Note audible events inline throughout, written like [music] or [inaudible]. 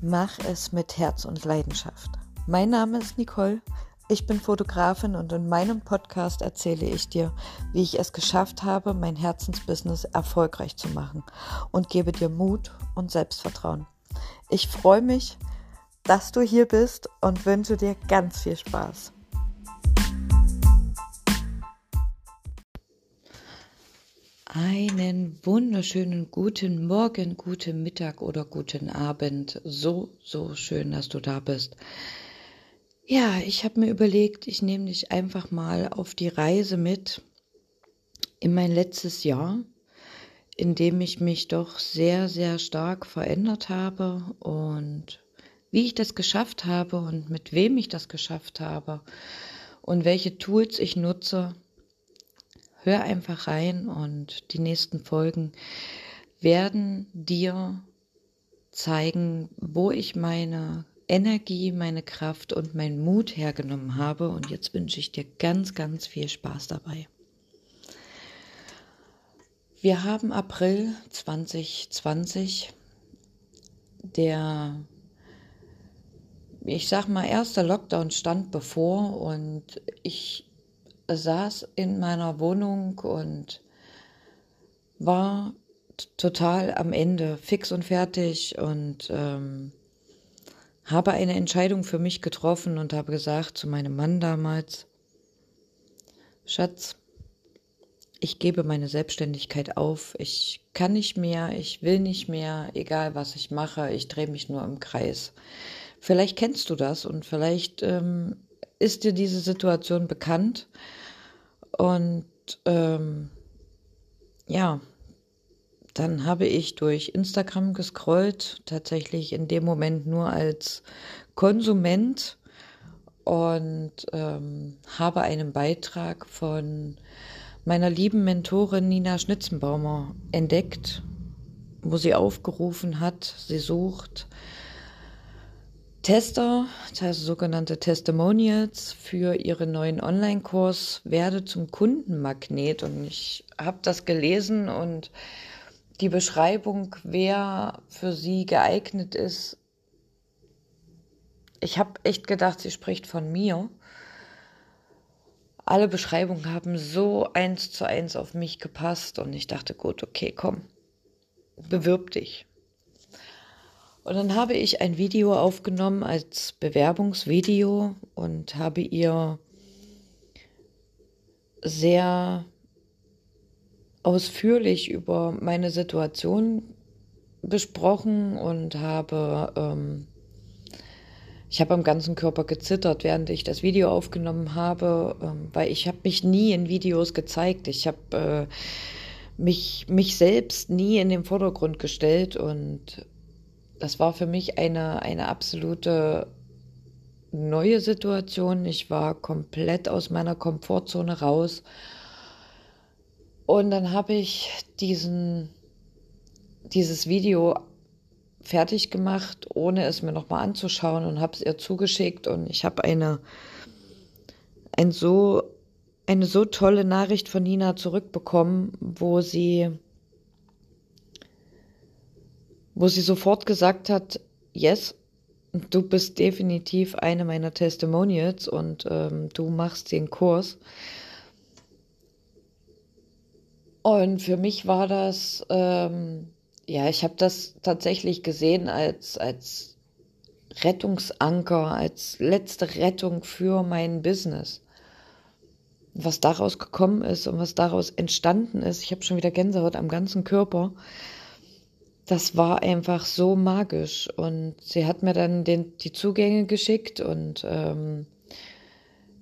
Mach es mit Herz und Leidenschaft. Mein Name ist Nicole. Ich bin Fotografin und in meinem Podcast erzähle ich dir, wie ich es geschafft habe, mein Herzensbusiness erfolgreich zu machen und gebe dir Mut und Selbstvertrauen. Ich freue mich, dass du hier bist und wünsche dir ganz viel Spaß. Einen wunderschönen guten Morgen, guten Mittag oder guten Abend. So, so schön, dass du da bist. Ja, ich habe mir überlegt, ich nehme dich einfach mal auf die Reise mit in mein letztes Jahr, in dem ich mich doch sehr, sehr stark verändert habe und wie ich das geschafft habe und mit wem ich das geschafft habe und welche Tools ich nutze, hör einfach rein und die nächsten Folgen werden dir zeigen, wo ich meine Energie, meine Kraft und meinen Mut hergenommen habe. Und jetzt wünsche ich dir ganz, ganz viel Spaß dabei. Wir haben April 2020, der, ich sag mal, erste Lockdown stand bevor und ich saß in meiner Wohnung und war total am Ende, fix und fertig und ähm, habe eine Entscheidung für mich getroffen und habe gesagt zu meinem Mann damals, Schatz, ich gebe meine Selbstständigkeit auf, ich kann nicht mehr, ich will nicht mehr, egal was ich mache, ich drehe mich nur im Kreis. Vielleicht kennst du das und vielleicht ähm, ist dir diese Situation bekannt? Und ähm, ja, dann habe ich durch Instagram gescrollt, tatsächlich in dem Moment nur als Konsument und ähm, habe einen Beitrag von meiner lieben Mentorin Nina Schnitzenbaumer entdeckt, wo sie aufgerufen hat, sie sucht Tester, also sogenannte Testimonials für ihren neuen Online-Kurs Werde zum Kundenmagnet. Und ich habe das gelesen und die Beschreibung, wer für sie geeignet ist, ich habe echt gedacht, sie spricht von mir. Alle Beschreibungen haben so eins zu eins auf mich gepasst und ich dachte, gut, okay, komm, bewirb dich. Und dann habe ich ein Video aufgenommen als Bewerbungsvideo und habe ihr sehr ausführlich über meine Situation besprochen und habe, ähm, ich habe am ganzen Körper gezittert, während ich das Video aufgenommen habe, ähm, weil ich habe mich nie in Videos gezeigt. Ich habe äh, mich, mich selbst nie in den Vordergrund gestellt und das war für mich eine, eine absolute neue Situation. Ich war komplett aus meiner Komfortzone raus. Und dann habe ich diesen, dieses Video fertig gemacht, ohne es mir nochmal anzuschauen und habe es ihr zugeschickt. Und ich habe eine, ein so, eine so tolle Nachricht von Nina zurückbekommen, wo sie wo sie sofort gesagt hat, yes, du bist definitiv eine meiner Testimonials und ähm, du machst den Kurs. Und für mich war das, ähm, ja, ich habe das tatsächlich gesehen als, als Rettungsanker, als letzte Rettung für mein Business. Was daraus gekommen ist und was daraus entstanden ist, ich habe schon wieder Gänsehaut am ganzen Körper das war einfach so magisch. Und sie hat mir dann den, die Zugänge geschickt und ähm,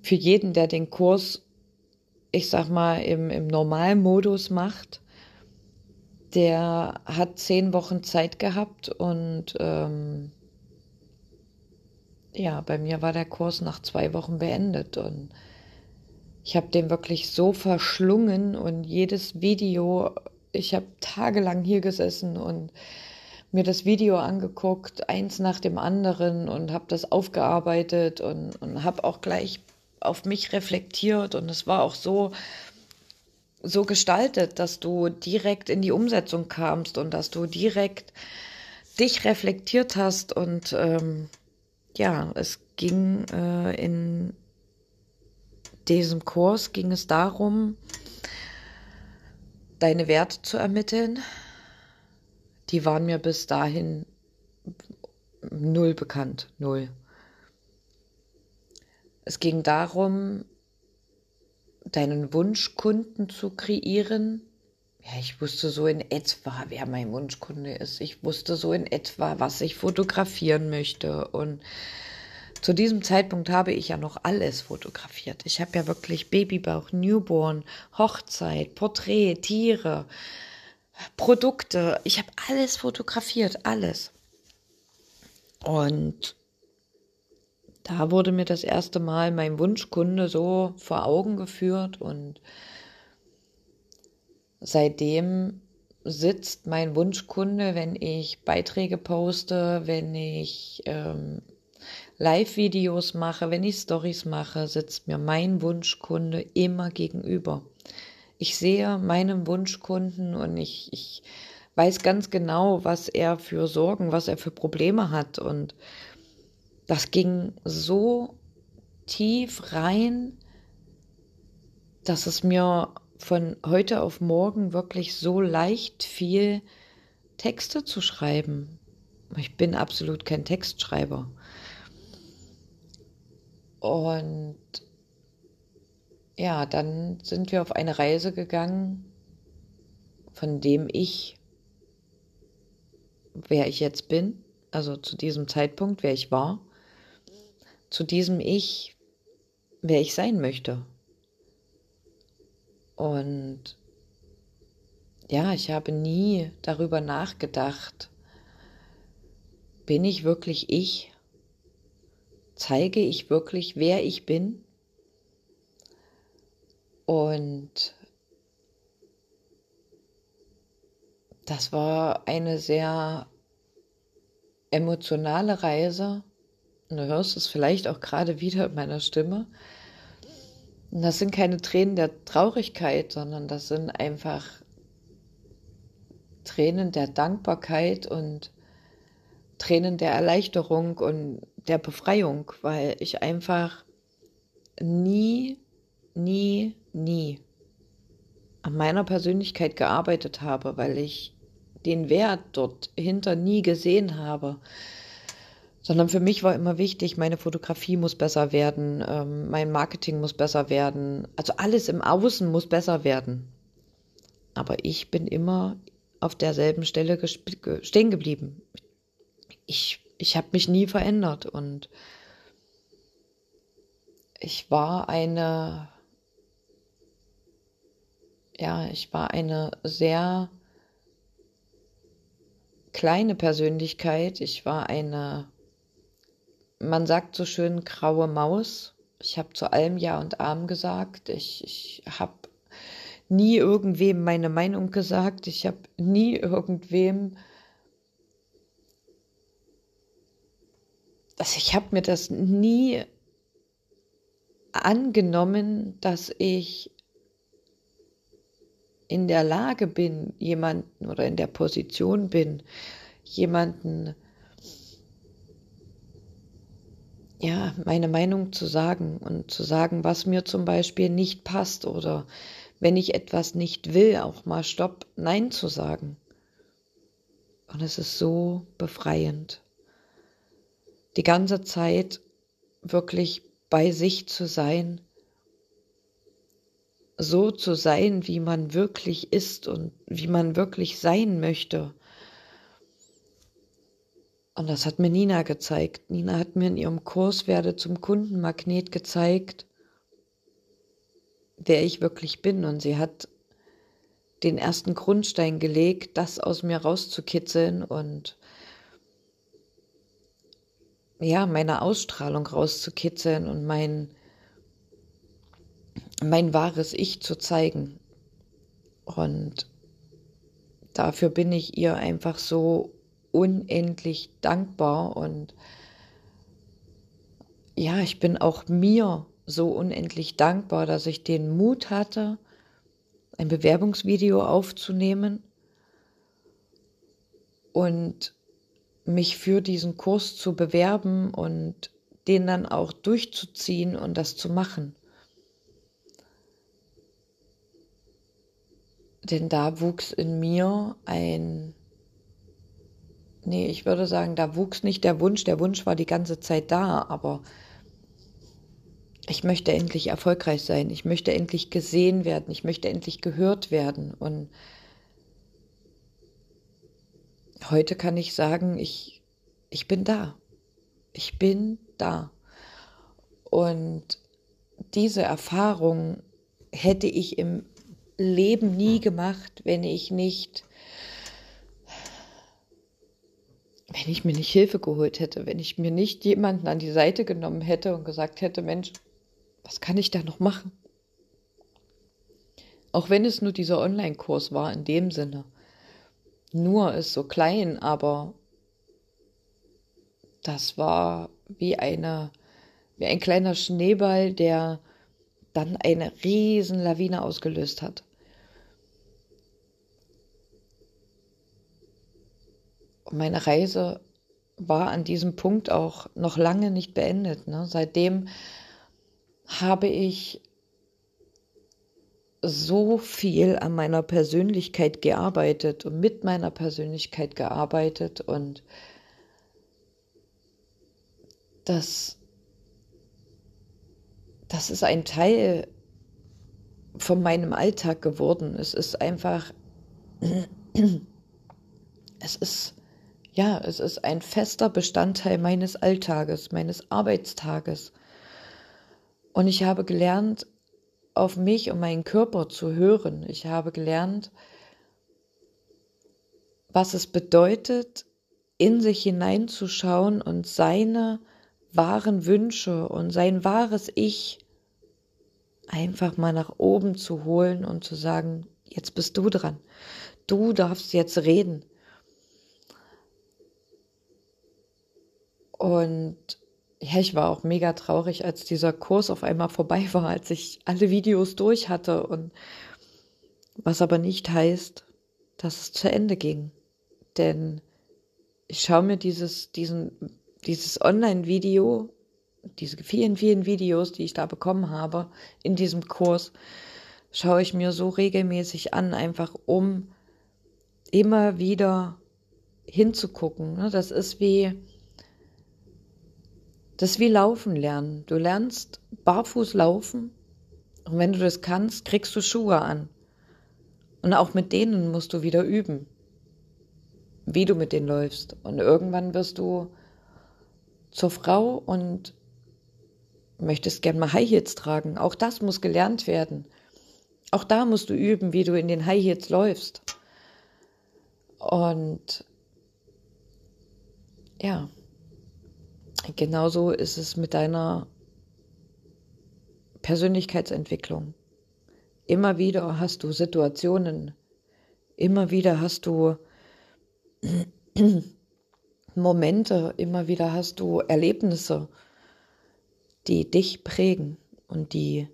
für jeden, der den Kurs, ich sag mal, im, im Normalmodus macht, der hat zehn Wochen Zeit gehabt und ähm, ja, bei mir war der Kurs nach zwei Wochen beendet und ich habe den wirklich so verschlungen und jedes Video ich habe tagelang hier gesessen und mir das Video angeguckt, eins nach dem anderen und habe das aufgearbeitet und, und habe auch gleich auf mich reflektiert. Und es war auch so so gestaltet, dass du direkt in die Umsetzung kamst und dass du direkt dich reflektiert hast. Und ähm, ja, es ging äh, in diesem Kurs ging es darum, deine Werte zu ermitteln. Die waren mir bis dahin null bekannt, null. Es ging darum, deinen Wunschkunden zu kreieren. Ja, ich wusste so in etwa, wer mein Wunschkunde ist. Ich wusste so in etwa, was ich fotografieren möchte und zu diesem Zeitpunkt habe ich ja noch alles fotografiert. Ich habe ja wirklich Babybauch, Newborn, Hochzeit, Porträt, Tiere, Produkte. Ich habe alles fotografiert, alles. Und da wurde mir das erste Mal mein Wunschkunde so vor Augen geführt und seitdem sitzt mein Wunschkunde, wenn ich Beiträge poste, wenn ich ähm, Live-Videos mache, wenn ich Stories mache, sitzt mir mein Wunschkunde immer gegenüber. Ich sehe meinen Wunschkunden und ich, ich weiß ganz genau, was er für Sorgen, was er für Probleme hat. Und das ging so tief rein, dass es mir von heute auf morgen wirklich so leicht fiel, Texte zu schreiben. Ich bin absolut kein Textschreiber. Und ja, dann sind wir auf eine Reise gegangen, von dem ich, wer ich jetzt bin, also zu diesem Zeitpunkt, wer ich war, zu diesem Ich, wer ich sein möchte. Und ja, ich habe nie darüber nachgedacht, bin ich wirklich ich? Zeige ich wirklich, wer ich bin. Und das war eine sehr emotionale Reise. Und du hörst es vielleicht auch gerade wieder in meiner Stimme. Und das sind keine Tränen der Traurigkeit, sondern das sind einfach Tränen der Dankbarkeit und Tränen der Erleichterung und der Befreiung, weil ich einfach nie, nie, nie an meiner Persönlichkeit gearbeitet habe, weil ich den Wert dort hinter nie gesehen habe. Sondern für mich war immer wichtig, meine Fotografie muss besser werden, ähm, mein Marketing muss besser werden, also alles im Außen muss besser werden. Aber ich bin immer auf derselben Stelle stehen geblieben. Ich ich habe mich nie verändert und ich war eine, ja, ich war eine sehr kleine Persönlichkeit. Ich war eine, man sagt so schön, graue Maus. Ich habe zu allem Ja und Arm gesagt. Ich, ich habe nie irgendwem meine Meinung gesagt. Ich habe nie irgendwem also ich habe mir das nie angenommen, dass ich in der Lage bin, jemanden oder in der Position bin, jemanden ja, meine Meinung zu sagen und zu sagen, was mir zum Beispiel nicht passt oder wenn ich etwas nicht will, auch mal Stopp, Nein zu sagen. Und es ist so befreiend die ganze Zeit wirklich bei sich zu sein, so zu sein, wie man wirklich ist und wie man wirklich sein möchte. Und das hat mir Nina gezeigt. Nina hat mir in ihrem Kurs Werde zum Kundenmagnet gezeigt, wer ich wirklich bin. Und sie hat den ersten Grundstein gelegt, das aus mir rauszukitzeln und ja, meine Ausstrahlung rauszukitzeln und mein, mein wahres Ich zu zeigen. Und dafür bin ich ihr einfach so unendlich dankbar und ja, ich bin auch mir so unendlich dankbar, dass ich den Mut hatte, ein Bewerbungsvideo aufzunehmen und mich für diesen Kurs zu bewerben und den dann auch durchzuziehen und das zu machen. Denn da wuchs in mir ein, nee, ich würde sagen, da wuchs nicht der Wunsch, der Wunsch war die ganze Zeit da, aber ich möchte endlich erfolgreich sein, ich möchte endlich gesehen werden, ich möchte endlich gehört werden und heute kann ich sagen, ich, ich bin da. Ich bin da. Und diese Erfahrung hätte ich im Leben nie gemacht, wenn ich nicht, wenn ich mir nicht Hilfe geholt hätte, wenn ich mir nicht jemanden an die Seite genommen hätte und gesagt hätte, Mensch, was kann ich da noch machen? Auch wenn es nur dieser Online-Kurs war in dem Sinne. Nur ist so klein, aber das war wie eine, wie ein kleiner Schneeball, der dann eine riesen Lawine ausgelöst hat. Und meine Reise war an diesem Punkt auch noch lange nicht beendet. Ne? Seitdem habe ich so viel an meiner Persönlichkeit gearbeitet und mit meiner Persönlichkeit gearbeitet und das, das ist ein Teil von meinem Alltag geworden. Es ist einfach, [clears throat] es ist, ja, es ist ein fester Bestandteil meines Alltages, meines Arbeitstages. Und ich habe gelernt, auf mich und meinen Körper zu hören. Ich habe gelernt, was es bedeutet, in sich hineinzuschauen und seine wahren Wünsche und sein wahres Ich einfach mal nach oben zu holen und zu sagen, jetzt bist du dran. Du darfst jetzt reden. Und ja, ich war auch mega traurig, als dieser Kurs auf einmal vorbei war, als ich alle Videos durch hatte und was aber nicht heißt, dass es zu Ende ging. Denn ich schaue mir dieses, diesen, dieses Online-Video, diese vielen, vielen Videos, die ich da bekommen habe in diesem Kurs, schaue ich mir so regelmäßig an, einfach um immer wieder hinzugucken. Ne? Das ist wie, das ist wie Laufen lernen. Du lernst barfuß laufen und wenn du das kannst, kriegst du Schuhe an. Und auch mit denen musst du wieder üben, wie du mit denen läufst. Und irgendwann wirst du zur Frau und möchtest gern mal High Heels tragen. Auch das muss gelernt werden. Auch da musst du üben, wie du in den High Heels läufst. Und ja, Genauso ist es mit deiner Persönlichkeitsentwicklung. Immer wieder hast du Situationen, immer wieder hast du [clears throat] Momente, immer wieder hast du Erlebnisse, die dich prägen und die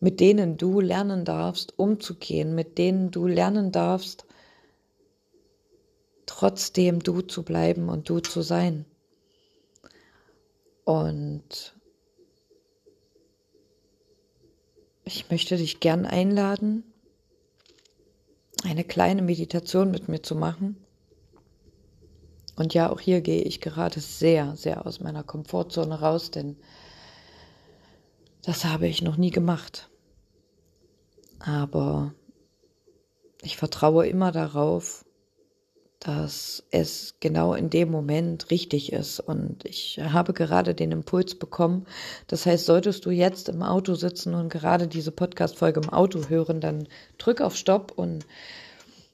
mit denen du lernen darfst, umzugehen, mit denen du lernen darfst, trotzdem du zu bleiben und du zu sein. Und ich möchte dich gern einladen, eine kleine Meditation mit mir zu machen. Und ja, auch hier gehe ich gerade sehr, sehr aus meiner Komfortzone raus, denn das habe ich noch nie gemacht. Aber ich vertraue immer darauf, dass es genau in dem Moment richtig ist. Und ich habe gerade den Impuls bekommen. Das heißt, solltest du jetzt im Auto sitzen und gerade diese Podcast-Folge im Auto hören, dann drück auf Stopp und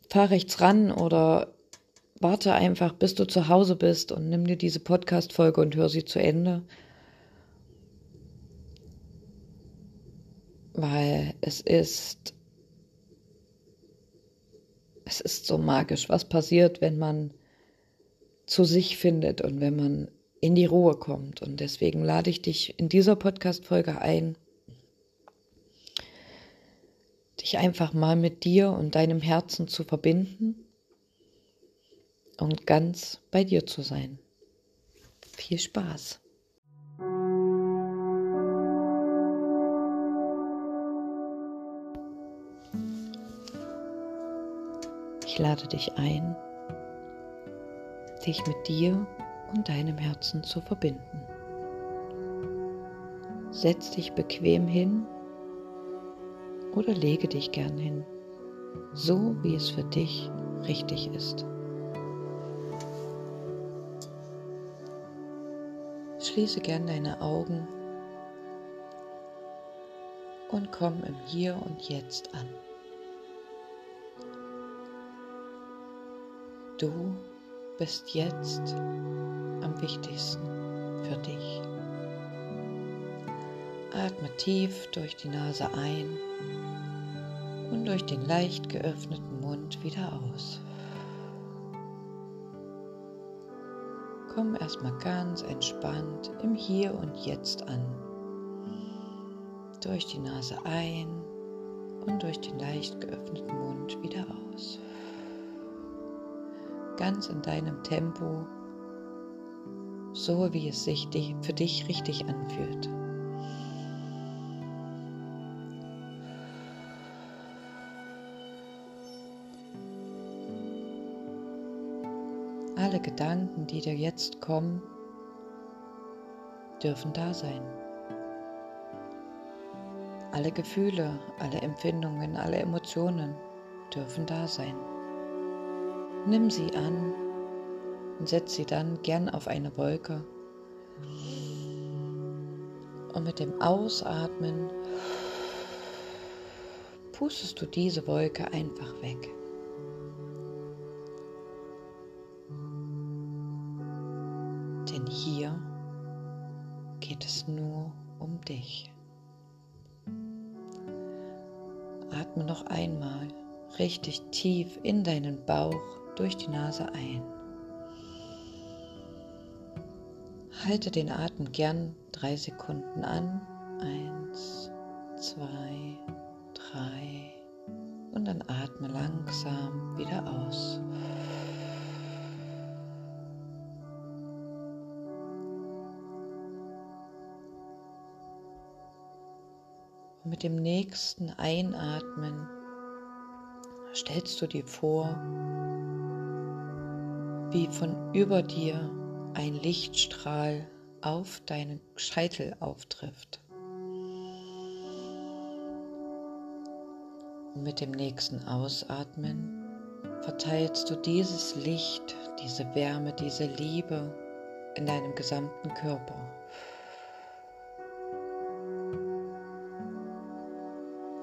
fahr rechts ran oder warte einfach, bis du zu Hause bist und nimm dir diese Podcast-Folge und hör sie zu Ende. Weil es ist es ist so magisch, was passiert, wenn man zu sich findet und wenn man in die Ruhe kommt. Und deswegen lade ich dich in dieser Podcast-Folge ein, dich einfach mal mit dir und deinem Herzen zu verbinden. und ganz bei dir zu sein. Viel Spaß! Ich lade dich ein, dich mit dir und deinem Herzen zu verbinden. Setz dich bequem hin oder lege dich gern hin, so wie es für dich richtig ist. Schließe gern deine Augen und komm im Hier und Jetzt an. Du bist jetzt am wichtigsten für dich. Atme tief durch die Nase ein und durch den leicht geöffneten Mund wieder aus. Komm erstmal ganz entspannt im Hier und Jetzt an. Durch die Nase ein und durch den leicht geöffneten Mund wieder aus ganz in deinem Tempo, so wie es sich für dich richtig anfühlt. Alle Gedanken, die dir jetzt kommen, dürfen da sein. Alle Gefühle, alle Empfindungen, alle Emotionen dürfen da sein. Nimm sie an und setz sie dann gern auf eine Wolke. Und mit dem Ausatmen pustest du diese Wolke einfach weg. Denn hier geht es nur um dich. Atme noch einmal richtig tief in deinen Bauch durch die Nase ein. Halte den Atem gern drei Sekunden an. Eins, zwei, drei. Und dann atme langsam wieder aus. Und mit dem nächsten Einatmen stellst du dir vor, wie von über dir ein Lichtstrahl auf deinen Scheitel auftrifft. Und mit dem nächsten Ausatmen verteilst du dieses Licht, diese Wärme, diese Liebe in deinem gesamten Körper.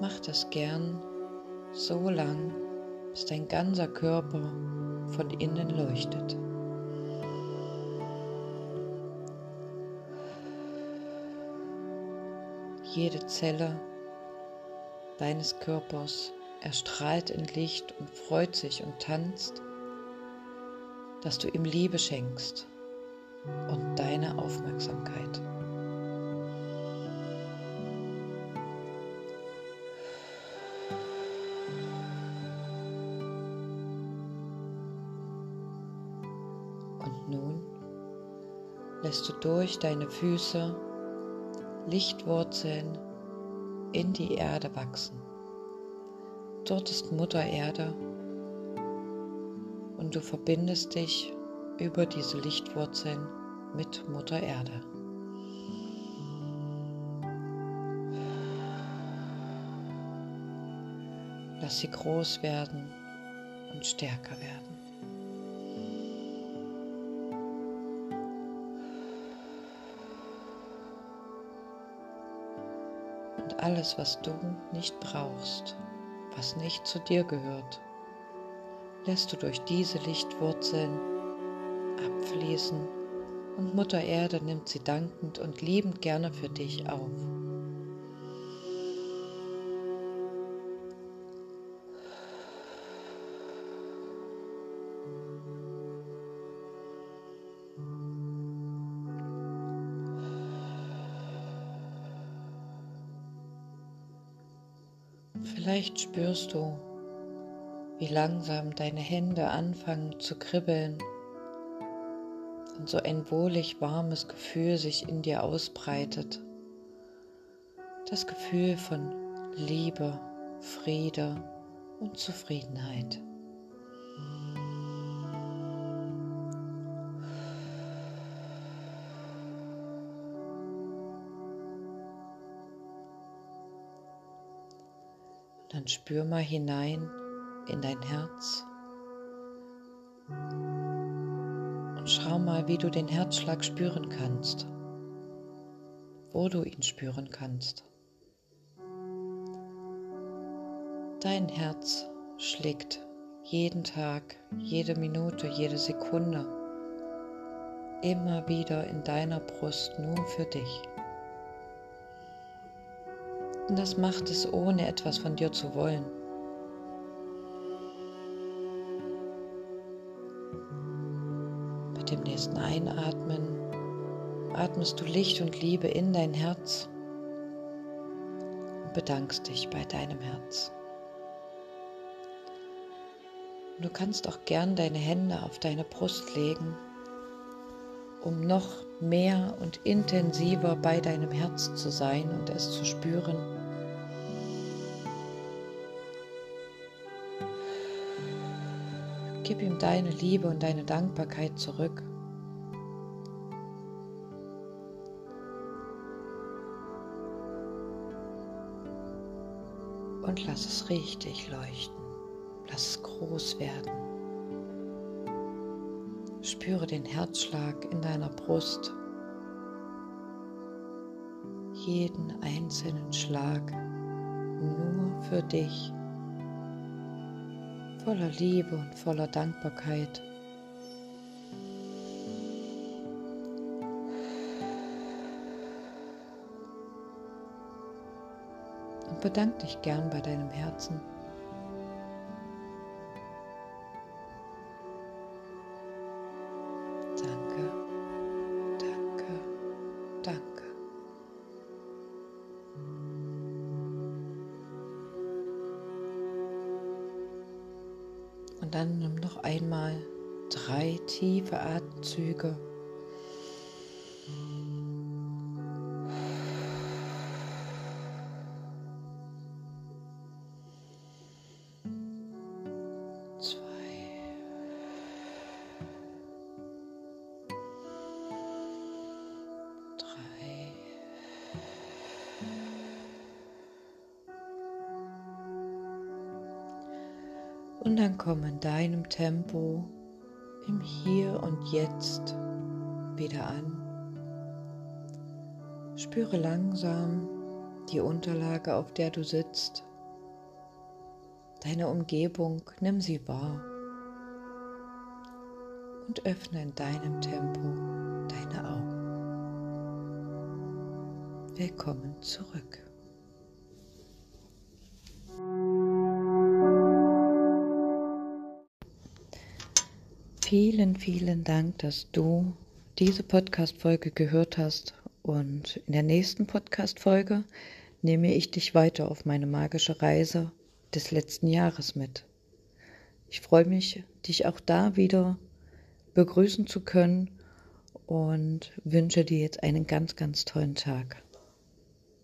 Mach das gern so lang, bis dein ganzer Körper von innen leuchtet. Jede Zelle deines Körpers erstrahlt in Licht und freut sich und tanzt, dass du ihm Liebe schenkst und deine Aufmerksamkeit. Lässt du durch deine Füße Lichtwurzeln in die Erde wachsen. Dort ist Mutter Erde und du verbindest dich über diese Lichtwurzeln mit Mutter Erde. Lass sie groß werden und stärker werden. Alles, was du nicht brauchst, was nicht zu dir gehört, lässt du durch diese Lichtwurzeln abfließen und Mutter Erde nimmt sie dankend und liebend gerne für dich auf. Vielleicht spürst du, wie langsam deine Hände anfangen zu kribbeln und so ein wohlig warmes Gefühl sich in dir ausbreitet. Das Gefühl von Liebe, Friede und Zufriedenheit. Dann spür mal hinein in dein Herz und schau mal, wie du den Herzschlag spüren kannst, wo du ihn spüren kannst. Dein Herz schlägt jeden Tag, jede Minute, jede Sekunde immer wieder in deiner Brust nur für dich. Und das macht es ohne etwas von dir zu wollen. Mit dem nächsten Einatmen atmest du Licht und Liebe in dein Herz und bedankst dich bei deinem Herz. Du kannst auch gern deine Hände auf deine Brust legen, um noch mehr und intensiver bei deinem Herz zu sein und es zu spüren. Gib ihm deine Liebe und deine Dankbarkeit zurück. Und lass es richtig leuchten. Lass es groß werden. Spüre den Herzschlag in deiner Brust. Jeden einzelnen Schlag nur für dich. Voller Liebe und voller Dankbarkeit. Und bedank dich gern bei deinem Herzen. Und dann nimm noch einmal drei tiefe Atemzüge. Tempo im Hier und Jetzt wieder an. Spüre langsam die Unterlage, auf der du sitzt. Deine Umgebung, nimm sie wahr. Und öffne in deinem Tempo deine Augen. Willkommen zurück. Vielen, vielen Dank, dass du diese Podcast-Folge gehört hast. Und in der nächsten Podcast-Folge nehme ich dich weiter auf meine magische Reise des letzten Jahres mit. Ich freue mich, dich auch da wieder begrüßen zu können und wünsche dir jetzt einen ganz, ganz tollen Tag.